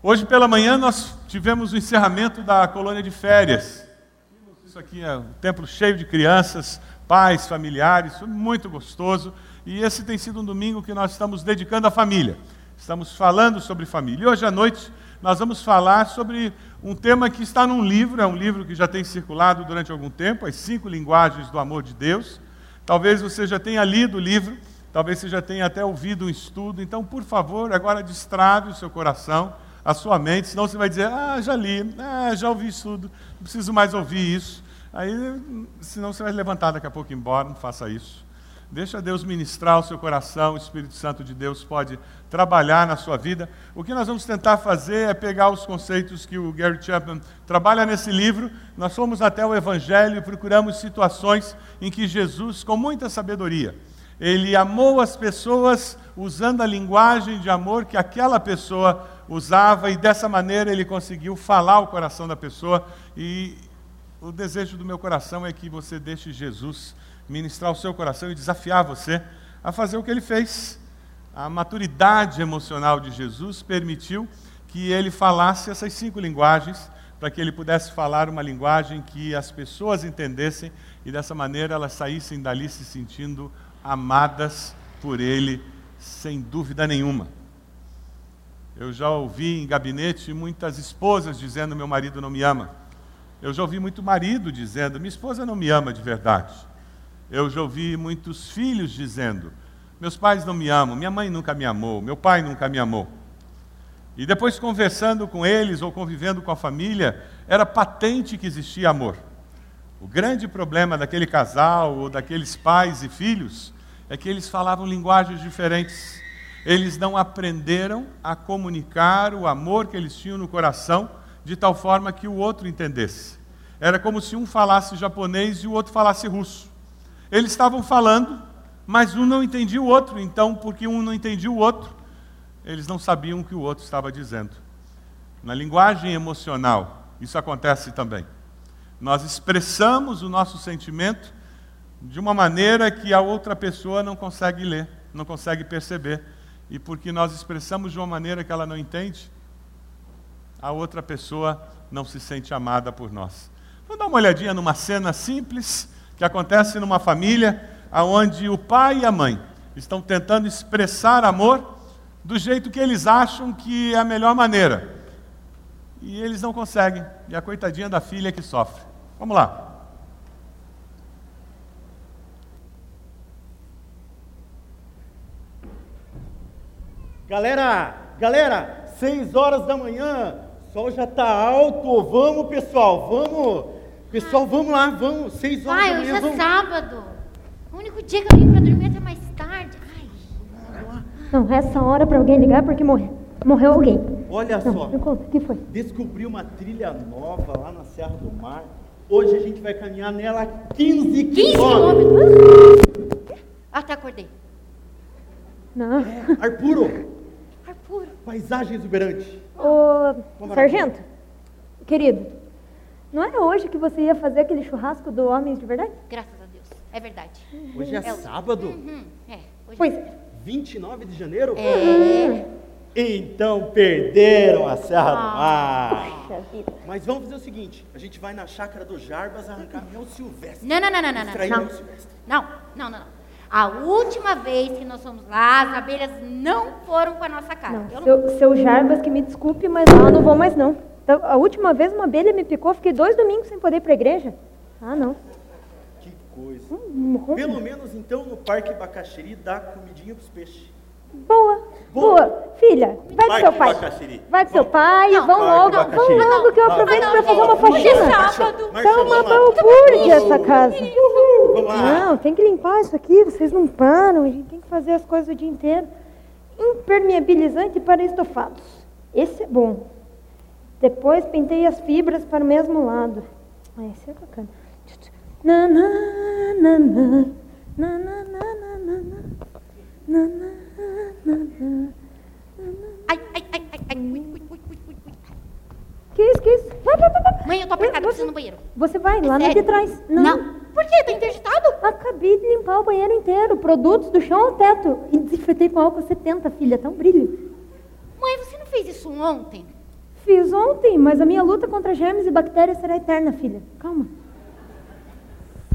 Hoje pela manhã nós tivemos o encerramento da colônia de férias. Isso aqui é um templo cheio de crianças, pais, familiares, foi muito gostoso. E esse tem sido um domingo que nós estamos dedicando à família. Estamos falando sobre família. E hoje à noite nós vamos falar sobre um tema que está num livro, é um livro que já tem circulado durante algum tempo, As Cinco Linguagens do Amor de Deus. Talvez você já tenha lido o livro, talvez você já tenha até ouvido um estudo. Então, por favor, agora destrave o seu coração a sua mente, senão você vai dizer, ah, já li, ah, já ouvi isso tudo, não preciso mais ouvir isso. Aí, senão você vai levantar daqui a pouco e embora, não faça isso. Deixa Deus ministrar o seu coração, o Espírito Santo de Deus pode trabalhar na sua vida. O que nós vamos tentar fazer é pegar os conceitos que o Gary Chapman trabalha nesse livro. Nós fomos até o Evangelho e procuramos situações em que Jesus, com muita sabedoria, ele amou as pessoas usando a linguagem de amor que aquela pessoa usava, e dessa maneira ele conseguiu falar o coração da pessoa. E o desejo do meu coração é que você deixe Jesus ministrar o seu coração e desafiar você a fazer o que ele fez. A maturidade emocional de Jesus permitiu que ele falasse essas cinco linguagens, para que ele pudesse falar uma linguagem que as pessoas entendessem e dessa maneira elas saíssem dali se sentindo amadas por ele, sem dúvida nenhuma. Eu já ouvi em gabinete muitas esposas dizendo: meu marido não me ama. Eu já ouvi muito marido dizendo: minha esposa não me ama de verdade. Eu já ouvi muitos filhos dizendo: meus pais não me amam, minha mãe nunca me amou, meu pai nunca me amou. E depois, conversando com eles ou convivendo com a família, era patente que existia amor. O grande problema daquele casal ou daqueles pais e filhos é que eles falavam linguagens diferentes eles não aprenderam a comunicar o amor que eles tinham no coração de tal forma que o outro entendesse. Era como se um falasse japonês e o outro falasse russo. Eles estavam falando, mas um não entendia o outro, então, porque um não entendia o outro, eles não sabiam o que o outro estava dizendo. Na linguagem emocional, isso acontece também. Nós expressamos o nosso sentimento de uma maneira que a outra pessoa não consegue ler, não consegue perceber e porque nós expressamos de uma maneira que ela não entende, a outra pessoa não se sente amada por nós. Vamos dar uma olhadinha numa cena simples que acontece numa família onde o pai e a mãe estão tentando expressar amor do jeito que eles acham que é a melhor maneira. E eles não conseguem, e a coitadinha da filha que sofre. Vamos lá. Galera, galera, seis horas da manhã, o sol já está alto. Vamos, pessoal, vamos. Pessoal, vamos lá, vamos. Seis horas Ai, da manhã. hoje é sábado. O único dia que eu vim para dormir até mais tarde. Ai. Não, essa hora para alguém ligar porque morreu, morreu alguém. Olha Não, só, me conta, o que foi? descobri uma trilha nova lá na Serra do Mar. Hoje a gente vai caminhar nela 15 15 quilômetros. quilômetros. Até acordei. Não. Ar puro, Ar puro. paisagem exuberante. Ô, sargento, querido, não era hoje que você ia fazer aquele churrasco do Homens de Verdade? Graças a Deus. É verdade. Hoje é É sábado, Uhum. É. Hoje Pois, 29 de janeiro. É. Então perderam a Serra do Mar. puxa vida. Mas vamos fazer o seguinte: a gente vai na chácara do Jarbas arrancar mel silvestre. Não, não, não, não, não, não. Extrair Não, não, não, não. A última vez que nós fomos lá, as abelhas não foram com a nossa cara. Não, Eu não- seu, seu Jarbas, que me desculpe, mas lá eu não vou mais não. Então, a última vez uma abelha me picou, fiquei dois domingos sem poder ir para a igreja. Ah, não. Que coisa. Hum, Pelo menos então no Parque Bacaxiri dá comidinha pros peixes. Boa, Boa. boa. Filha, vai com Parque seu pai. Vai com seu Vamos. pai, Não, vão logo, vão logo que eu Vamos. aproveito para fazer uma é faxina. Tá uma vamos balbúrdia essa casa. Vamos lá. Não, tem que limpar isso aqui, vocês não param, a gente tem que fazer as coisas o dia inteiro. Impermeabilizante para estofados. Esse é bom. Depois pentei as fibras para o mesmo lado. Ah, esse é bacana. Na, na, na, na, na, na, na, na, na, na, na, na, na. Ai, ai, ai, ai, ai. Ui, ui, ui, ui, ui, ui. Que isso, que isso? Vai, vai, vai, vai. Mãe, eu tô apertada, Você- preciso ir no banheiro. Você vai lá Sério? de trás. Por quê? Tá interditado? Acabei de limpar o banheiro inteiro, produtos do chão ao teto. E desinfetei com álcool 70, filha, tá um brilho. Mãe, você não fez isso ontem? Fiz ontem, mas a minha luta contra germes e bactérias será eterna, filha. Calma.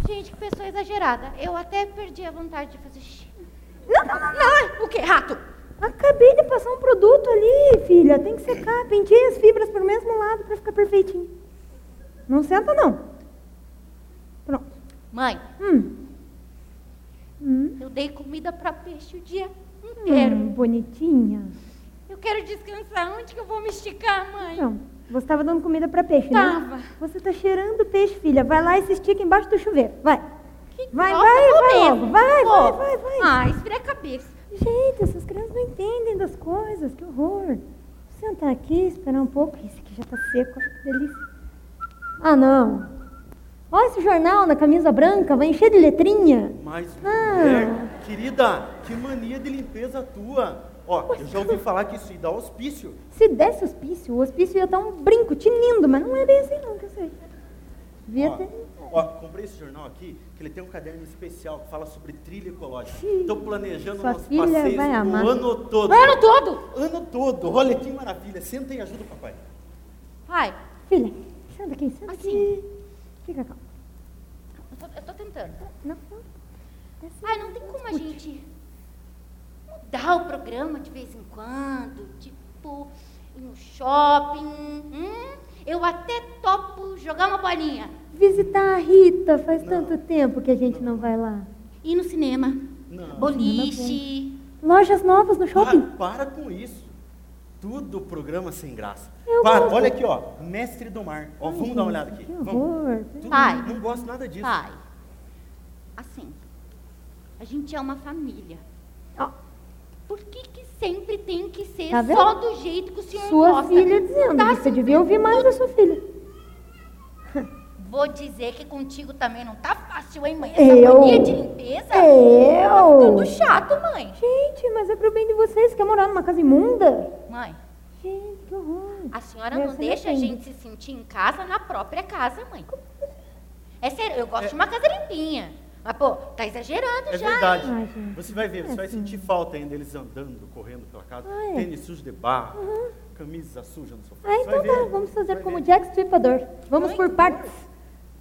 Gente, que pessoa exagerada. Eu até perdi a vontade de fazer xixi. Não, não, não, não. Não, o quê? Rato? Acabei de passar um produto ali, filha. Tem que secar. Pentei as fibras pro mesmo lado para ficar perfeitinho. Não senta, não. Mãe, Hum. Hum. eu dei comida pra peixe o dia inteiro. Hum, bonitinha. Eu quero descansar. Onde que eu vou me esticar, mãe? Não, você estava dando comida para peixe, Tava. né? Você está cheirando peixe, filha. Vai lá e se estica embaixo do chuveiro. Vai. Que Vai, droga, vai, vai logo. Vai, vai, vai, vai. Ah, esfria a cabeça. Gente, essas crianças não entendem das coisas. Que horror. Vou sentar aqui, esperar um pouco. Esse aqui já está seco. olha Que delícia. Ah, não. Olha esse jornal na camisa branca. Vai encher de letrinha. Mas, Ah. mulher, querida, que mania de limpeza tua. Ó, eu já ouvi falar que isso aí dá hospício. Se desse hospício, o hospício ia estar um brinco tinindo, mas não é bem assim não, que eu sei. Devia Ó, ter... ó, comprei esse jornal aqui, que ele tem um caderno especial que fala sobre trilha ecológica. Sim. Estou planejando Sua nossos filha passeios vai o ano todo. O ano todo. Ano todo. Olha que maravilha. Senta e ajuda o papai. Pai, Filha, senta aqui, senta Assim. aqui. Fica calma. eu tô, eu tô tentando. Não, não. É assim. Ai, não tem como a gente mudar o programa de vez em quando, tipo, ir no shopping. Hum? Eu até topo jogar uma bolinha. Visitar a Rita, faz tanto tempo que a gente não vai lá. Ir no cinema. Não. Boliche. Lojas novas no shopping? Para, para com isso. Tudo programa sem graça. Eu para, gosto. olha aqui, ó. Mestre do Mar. Ó, vamos dar uma olhada aqui. Que Vamos. horror. Tudo- Pai. Não gosto nada disso. Pai, assim, a gente é uma família. Ó, Por que, que sempre tem que ser Tá só do jeito que o senhor sua gosta? filha dizendo. Tá Você devia ouvir mais a sua filha. Vou dizer que contigo também não tá fácil, hein, mãe? Essa Eu? mania de limpeza tá Eu? ficando chato, mãe. Gente, mas é pro bem de vocês. Quer morar numa casa imunda? Mãe, Gente, que horror. a senhora Essa não deixa a gente se sentir em casa na própria casa, mãe. É sério, eu gosto de uma casa limpinha. Mas, pô, tá exagerando É já. verdade. Ai. Você vai ver, você É vai assim. sentir falta ainda deles andando, correndo pela casa. Ah, é? Tênis sujo de barro, camisa suja no sofá. Ah, então tá. Vamos fazer Vai como ver. Jack Stripador. Vamos Ai, por partes.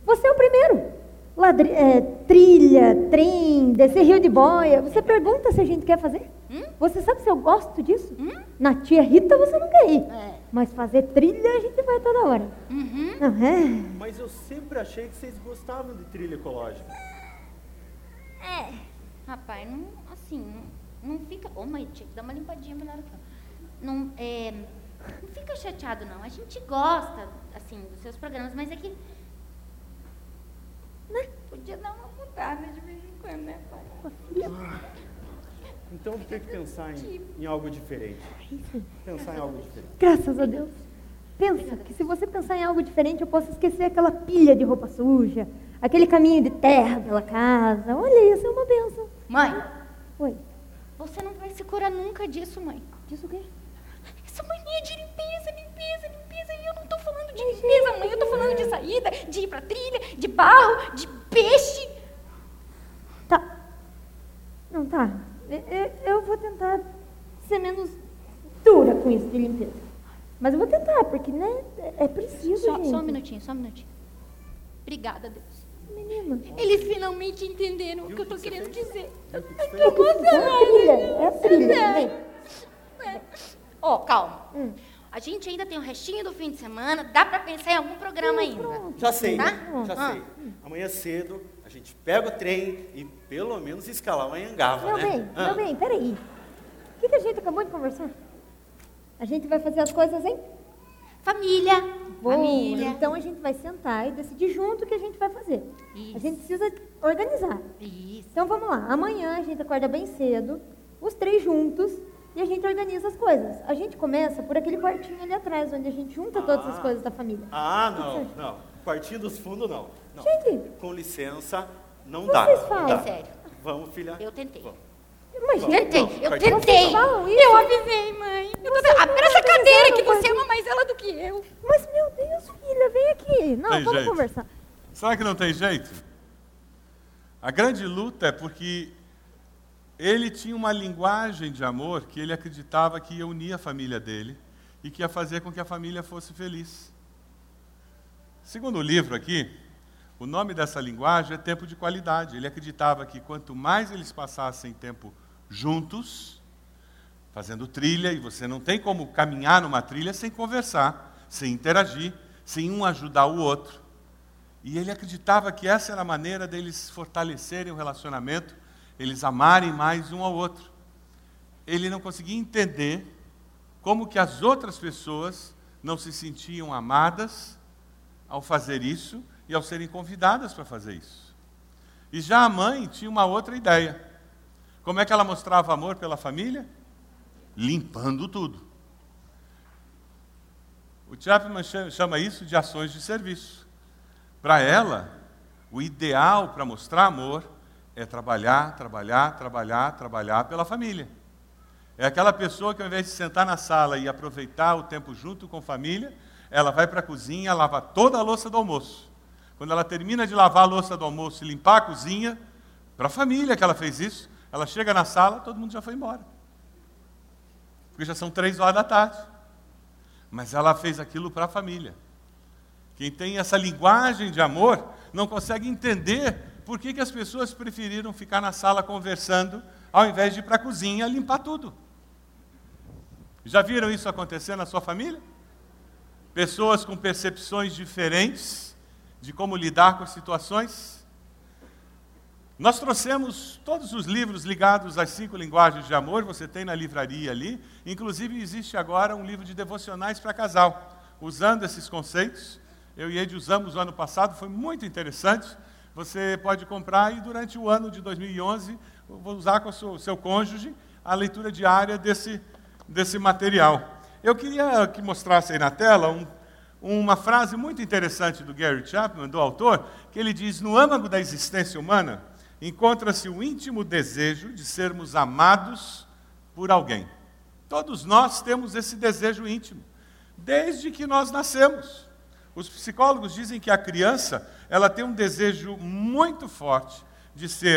Você é o primeiro. Ladri é, trilha, trem, descer rio de boia. Você pergunta se a gente quer fazer? Hum? Você sabe se eu gosto disso? Na tia Rita você não quer ir. É. Mas fazer trilha a gente vai toda hora. Uhum. Não é? Mas eu sempre achei que vocês gostavam de trilha ecológica. É. Rapaz, não, assim, não, não fica. Ô, mãe, tinha que dar uma limpadinha melhor aqui. Não, é, não fica chateado, não. A gente gosta, assim, dos seus programas, mas é que. Né? Podia dar uma mudada de vez em quando, né, pai? Então tem que pensar em, em algo diferente. Pensar em algo diferente. Graças a Deus. Pensa que se você pensar em algo diferente, eu posso esquecer aquela pilha de roupa suja, aquele caminho de terra pela casa. Olha, isso é uma benção. Mãe, Oi, você não vai se curar nunca disso, mãe. diz o quê? De saída, de ir pra trilha, de barro, de peixe. Tá. Não, tá. Eu, eu- eu vou tentar ser menos dura com isso de limpeza. Mas eu vou tentar, porque, né, é- é preciso, Só, gente. só um minutinho, só um minutinho. Obrigada, Deus. Menina. Eles finalmente entenderam o que eu tô o que você querendo dizer. Que você tô fez? É a trilha, é a trilha. Gente ainda tem o restinho do fim de semana, dá pra pensar em algum programa ainda. Já sei, Tá? já Ah. sei. Amanhã cedo a gente pega o trem e pelo menos escalar uma Angava, Meu né? bem, Ah. meu bem, peraí. O que, que a gente acabou de conversar? A gente vai fazer as coisas, hein? Família. Boa. Família. Então a gente vai sentar e decidir junto o que a gente vai fazer. Isso. A gente precisa organizar. Isso. Então vamos lá. Amanhã a gente acorda bem cedo, os três juntos, e a gente organiza as coisas. A gente começa por aquele quartinho ali atrás, onde a gente junta todas as Ah. coisas da família. Ah, não, não. Quartinho dos fundos, não. não. Gente. Com licença, não Vocês dá. falam. dá. É sério. Vamos, filha. Eu tentei. Vamos. Mas, Vamos. Tentei, Não, eu tentei. Eu avisei, mãe. Eu tô... Ah, pera essa cadeira que você ama mais ela do que eu. mas, meu Deus, filha, vem aqui. Não, Tem vamos jeito. conversar. Será que não tem jeito? A grande luta é porque ele tinha uma linguagem de amor que ele acreditava que ia unir a família dele, e que ia fazer com que a família fosse feliz. Segundo o livro aqui, o nome dessa linguagem é tempo de qualidade. Ele acreditava que quanto mais eles passassem tempo juntos, fazendo trilha, e você não tem como caminhar numa trilha sem conversar, sem interagir, sem um ajudar o outro. E ele acreditava que essa era a maneira deles fortalecerem o relacionamento, eles amarem mais um ao outro. Ele não conseguia entender como que as outras pessoas não se sentiam amadas ao fazer isso e ao serem convidadas para fazer isso. E já a mãe tinha uma outra ideia. Como é que ela mostrava amor pela família? Limpando tudo. O Chapman chama isso de ações de serviço. Para ela, o ideal para mostrar amor é trabalhar, trabalhar, trabalhar, trabalhar pela família. É aquela pessoa que, ao invés de sentar na sala e aproveitar o tempo junto com a família, ela vai para a cozinha, lava toda a louça do almoço. Quando ela termina de lavar a louça do almoço e limpar a cozinha, para a família que ela fez isso, ela chega na sala, todo mundo já foi embora. Porque já são três horas da tarde. Mas ela fez aquilo para a família. Quem tem essa linguagem de amor não consegue entender por que, que as pessoas preferiram ficar na sala conversando ao invés de ir para a cozinha limpar tudo. Já viram isso acontecer na sua família? Pessoas com percepções diferentes de como lidar com situações. Nós trouxemos todos os livros ligados às cinco linguagens de amor, você tem na livraria ali. Inclusive, existe agora um livro de devocionais para casal, usando esses conceitos. Eu e Ed usamos o ano passado, foi muito interessante. Você pode comprar e, durante o ano de 2011, vou usar com o seu, seu cônjuge a leitura diária desse, desse material. Eu queria que mostrasse aí na tela um uma frase muito interessante do Gary Chapman, do autor, que ele diz: No âmago da existência humana encontra-se o íntimo desejo de sermos amados por alguém. Todos nós temos esse desejo íntimo, desde que nós nascemos. Os psicólogos dizem que a criança ela tem um desejo muito forte de ser